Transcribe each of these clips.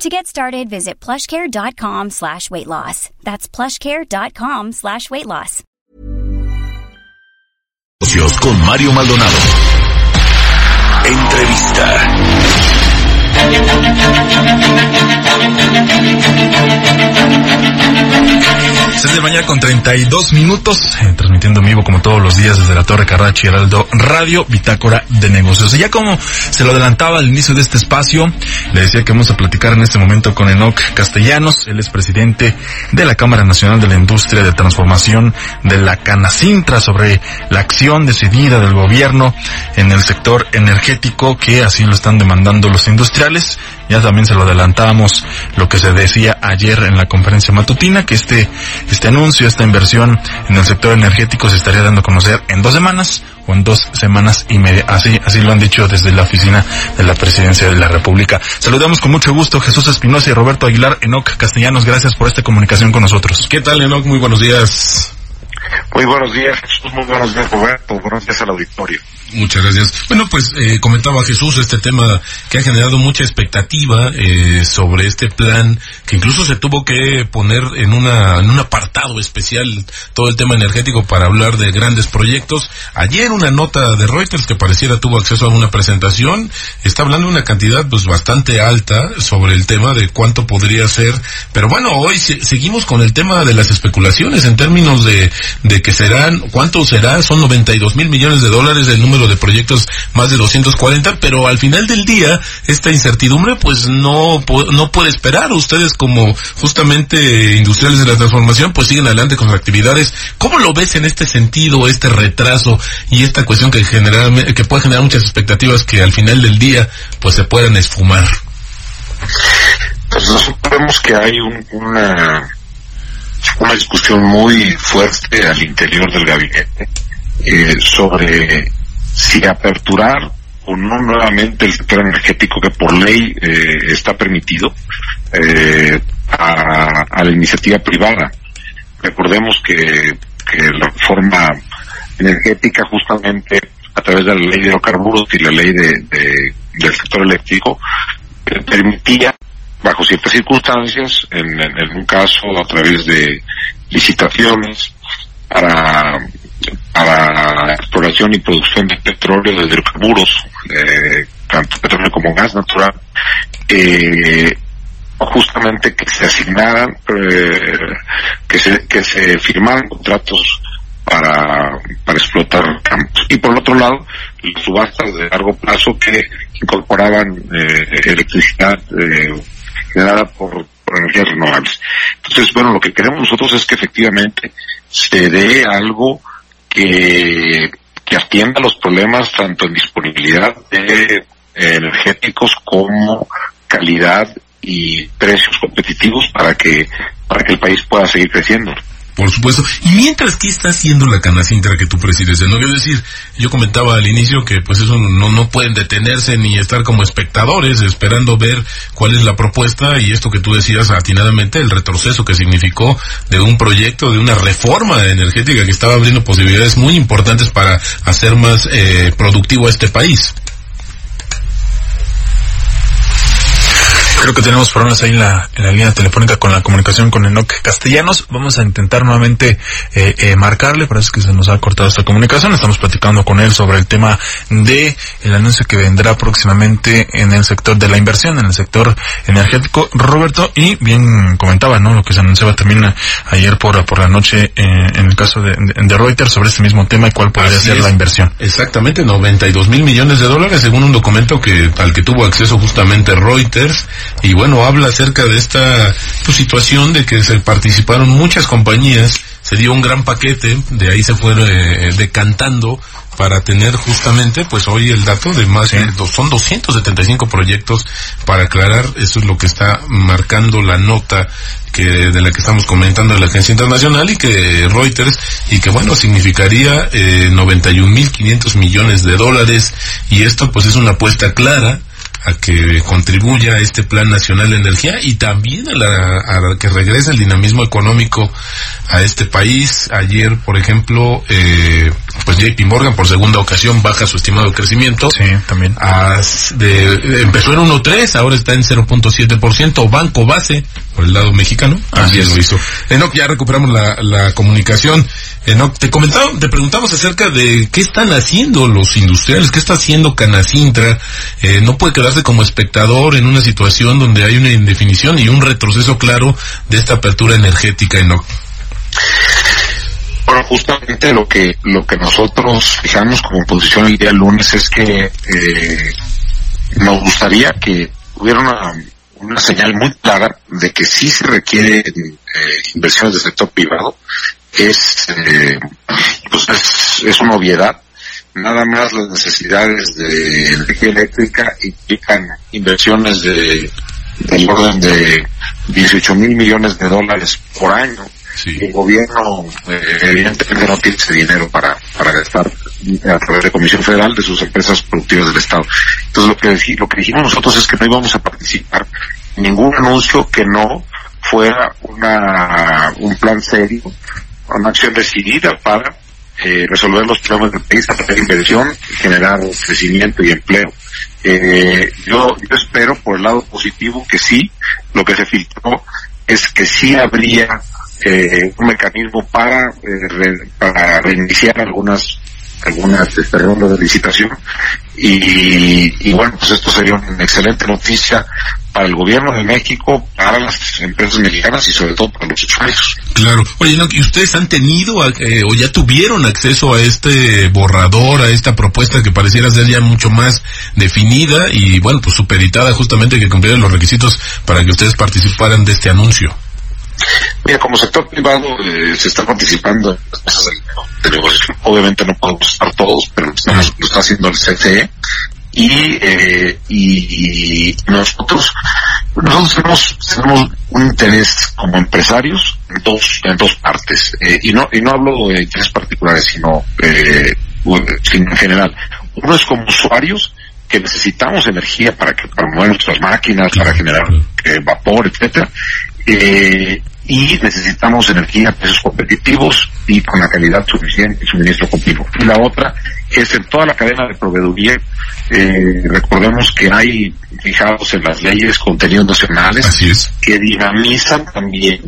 To get started, visit plushcare.com slash weight loss. That's plushcare.com slash weight loss. Con Mario Maldonado. Entrevista. 6 de mañana con 32 minutos, eh, transmitiendo en vivo como todos los días desde la Torre Carrachi Heraldo Radio, Bitácora de Negocios. Y ya como se lo adelantaba al inicio de este espacio, le decía que vamos a platicar en este momento con Enoc Castellanos, él es presidente de la Cámara Nacional de la Industria de Transformación de la Canacintra sobre la acción decidida del gobierno en el sector energético que así lo están demandando los industriales ya también se lo adelantábamos lo que se decía ayer en la conferencia matutina, que este, este anuncio, esta inversión en el sector energético se estaría dando a conocer en dos semanas o en dos semanas y media. Así, así lo han dicho desde la oficina de la presidencia de la República. Saludamos con mucho gusto Jesús Espinosa y Roberto Aguilar, Enoc Castellanos. Gracias por esta comunicación con nosotros. ¿Qué tal, Enoc? Muy buenos días. Muy buenos días. Muy buenos días, Roberto. Buenos días al auditorio. Muchas gracias. Bueno, pues eh, comentaba Jesús este tema que ha generado mucha expectativa eh, sobre este plan, que incluso se tuvo que poner en, una, en un apartado especial todo el tema energético para hablar de grandes proyectos. Ayer una nota de Reuters que pareciera tuvo acceso a una presentación, está hablando de una cantidad pues bastante alta sobre el tema de cuánto podría ser, pero bueno, hoy seguimos con el tema de las especulaciones en términos de, de que serán, cuánto será, son 92 mil millones de dólares el número de proyectos más de 240, pero al final del día esta incertidumbre pues no, no puede esperar. Ustedes como justamente industriales de la transformación pues siguen adelante con sus actividades. ¿Cómo lo ves en este sentido, este retraso y esta cuestión que, generalmente, que puede generar muchas expectativas que al final del día pues se puedan esfumar? Pues nosotros que hay una, una discusión muy fuerte al interior del gabinete eh, sobre si aperturar o no nuevamente el sector energético que por ley eh, está permitido eh, a, la iniciativa privada. Recordemos que, la reforma energética justamente a través de la ley de hidrocarburos y la ley de, del sector eléctrico eh, permitía bajo ciertas circunstancias, en, un caso a través de licitaciones para para exploración y producción de petróleo, de hidrocarburos, eh, tanto petróleo como gas natural, eh, justamente que se asignaran, eh, que se que se firmaran contratos para, para explotar campos. Y por otro lado, subastas de largo plazo que incorporaban eh, electricidad generada por, por energías renovables. Entonces, bueno, lo que queremos nosotros es que efectivamente se dé algo que, que atienda los problemas tanto en disponibilidad de energéticos como calidad y precios competitivos para que para que el país pueda seguir creciendo. Por supuesto. Y mientras, ¿qué está haciendo la Canacintra que tú presides? No quiero decir, yo comentaba al inicio que pues eso no, no pueden detenerse ni estar como espectadores esperando ver cuál es la propuesta y esto que tú decías atinadamente, el retroceso que significó de un proyecto, de una reforma energética que estaba abriendo posibilidades muy importantes para hacer más eh, productivo a este país. Creo que tenemos problemas ahí en la, en la línea telefónica con la comunicación con Enoch Castellanos. Vamos a intentar nuevamente eh, eh, marcarle, parece que se nos ha cortado esta comunicación. Estamos platicando con él sobre el tema de el anuncio que vendrá próximamente en el sector de la inversión, en el sector energético. Roberto, y bien comentaba, ¿no? Lo que se anunciaba también ayer por, por la noche eh, en el caso de, de, Reuters sobre este mismo tema y cuál podría ser la inversión. Exactamente, 92 mil millones de dólares según un documento que al que tuvo acceso justamente Reuters y bueno, habla acerca de esta pues, situación de que se participaron muchas compañías se dio un gran paquete, de ahí se fue eh, decantando para tener justamente, pues hoy el dato de más de son 275 proyectos para aclarar, eso es lo que está marcando la nota que de la que estamos comentando de la agencia internacional y que Reuters y que bueno significaría eh, 91.500 millones de dólares. Y esto pues es una apuesta clara a que contribuya a este Plan Nacional de Energía y también a, la, que regrese el dinamismo económico a este país. Ayer, por ejemplo, eh, pues JP Morgan por segunda ocasión baja su estimado crecimiento. Sí, también. de, empezó en 1.3, ahora está en 0.7%. Banco Base, por el lado mexicano, también lo hizo. Enoch, ya recuperamos la, la comunicación. Enoch, te comentaba, te preguntamos acerca de qué están haciendo los industriales, qué está haciendo Canacintra. Eh, no puede quedarse como espectador en una situación donde hay una indefinición y un retroceso claro de esta apertura energética, Enoch. Bueno, justamente lo que lo que nosotros fijamos como posición el día lunes es que eh, nos gustaría que hubiera una, una señal muy clara de que sí se requieren eh, inversiones del sector privado. Es eh, pues es, una obviedad. Nada más las necesidades de energía eléctrica implican inversiones de del orden de 18 mil millones de dólares por año el gobierno eh, evidentemente no tiene ese dinero para, para gastar a través de Comisión Federal de sus empresas productivas del Estado. Entonces lo que, lo que dijimos nosotros es que no íbamos a participar en ningún anuncio que no fuera una, un plan serio, una acción decidida para eh, resolver los problemas del país, hacer inversión, generar crecimiento y empleo. Eh, yo, yo espero por el lado positivo que sí, lo que se filtró es que sí habría eh, un mecanismo para, eh, para reiniciar algunas algunas este, rondas de licitación y, y, bueno pues esto sería una excelente noticia para el gobierno de México, para las empresas mexicanas y sobre todo para los usuarios. Claro. Oye, ¿y ustedes han tenido eh, o ya tuvieron acceso a este borrador, a esta propuesta que pareciera ser ya mucho más definida y bueno, pues superitada justamente que cumpliera los requisitos para que ustedes participaran de este anuncio? Mira, como sector privado eh, se está participando en las mesas de, negociación. Obviamente no podemos estar todos, pero estamos, lo está haciendo el CCE. Y, eh, y, nosotros, nosotros tenemos, tenemos un interés como empresarios en dos, en dos partes. Eh, y no, y no hablo de intereses particulares, sino, eh, en general. Uno es como usuarios, que necesitamos energía para que para mover nuestras máquinas, para generar eh, vapor, etcétera. Eh, y necesitamos energía a precios competitivos y con la calidad suficiente y suministro continuo. Y la otra es en toda la cadena de proveeduría, eh, recordemos que hay fijados en las leyes contenidos nacionales que dinamizan también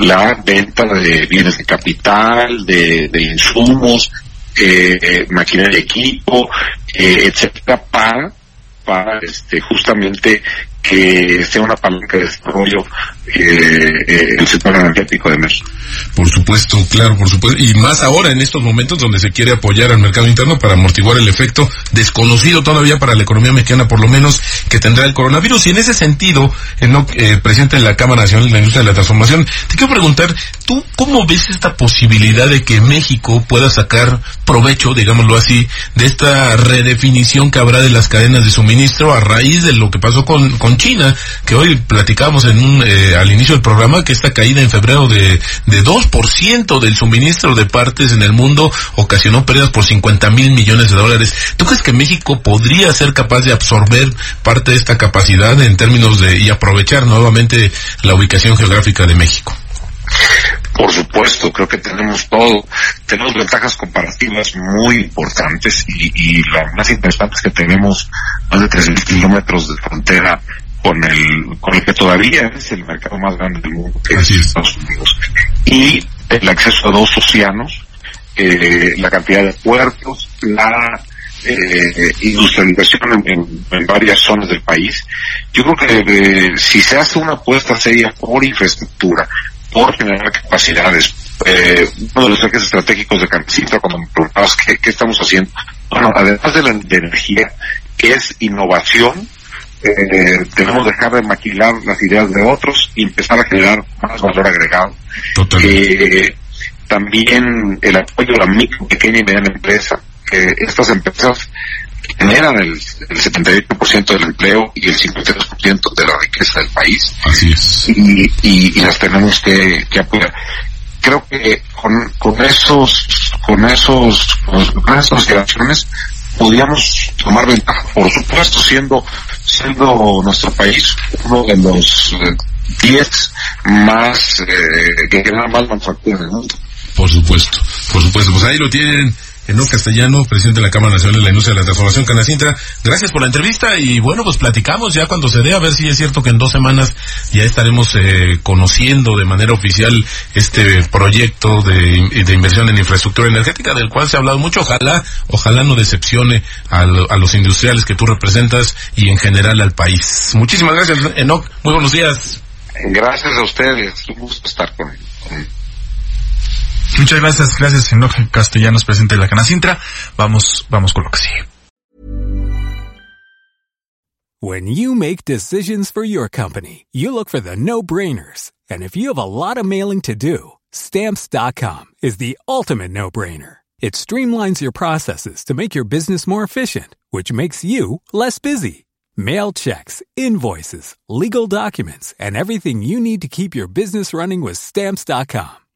la venta de bienes de capital, de, de insumos, eh, maquinaria de equipo, eh, etcétera, para para este justamente que sea una palanca de desarrollo eh, eh, el sector energético de México. Por supuesto, claro, por supuesto. Y más ahora en estos momentos donde se quiere apoyar al mercado interno para amortiguar el efecto desconocido todavía para la economía mexicana, por lo menos, que tendrá el coronavirus. Y en ese sentido, eh, presente en la Cámara Nacional de la Industria de la Transformación, te quiero preguntar, ¿tú cómo ves esta posibilidad de que México pueda sacar provecho, digámoslo así, de esta redefinición que habrá de las cadenas de suministro a raíz de lo que pasó con, con China, que hoy platicamos en un, eh, al inicio del programa, que esta caída en febrero de, de 2% del suministro de partes en el mundo ocasionó pérdidas por 50 mil millones de dólares. ¿Tú crees que México podría ser capaz de absorber parte de esta capacidad en términos de, y aprovechar nuevamente la ubicación geográfica de México? Por supuesto, creo que tenemos todo, tenemos ventajas comparativas muy importantes y, y las más interesantes que tenemos más de 3.000 kilómetros de frontera con el, con el que todavía es el mercado más grande del mundo, que es Estados Unidos. Y el acceso a dos océanos, eh, la cantidad de puertos, la eh, industrialización en, varias zonas del país. Yo creo que eh, si se hace una apuesta seria por infraestructura, por generar capacidades, eh, uno de los ejes estratégicos de Campesino, cuando me preguntabas qué, qué estamos haciendo, bueno, además de la de energía, es innovación, eh, tenemos que dejar de maquilar las ideas de otros y empezar a generar más valor agregado. Eh, también el apoyo a la micro, pequeña y mediana empresa. que estas empresas generan el, el 78% del empleo y el 53% de la riqueza del país. Así es. Y, y, y las tenemos que, que apoyar. Creo que con, con esos, con esos, con esas consideraciones, podríamos tomar ventaja, por supuesto, siendo, siendo nuestro país uno de los eh, 10 más, eh, que generan más manufacturas mundo. Por supuesto, por supuesto. Pues ahí lo tienen. Enoc Castellano, presidente de la Cámara Nacional de la Industria de la Transformación Canacintra. Gracias por la entrevista y bueno, pues platicamos ya cuando se dé, a ver si es cierto que en dos semanas ya estaremos eh, conociendo de manera oficial este proyecto de, de, inversión en infraestructura energética del cual se ha hablado mucho. Ojalá, ojalá no decepcione a, a los industriales que tú representas y en general al país. Muchísimas gracias, Enoc. Muy buenos días. Gracias a ustedes. Un gusto estar con, con Muchas gracias, gracias, Enoch Castellanos, presidente de la Canacintra. Vamos, vamos con lo que sigue. When you make decisions for your company, you look for the no-brainers. And if you have a lot of mailing to do, stamps.com is the ultimate no-brainer. It streamlines your processes to make your business more efficient, which makes you less busy. Mail checks, invoices, legal documents, and everything you need to keep your business running with stamps.com.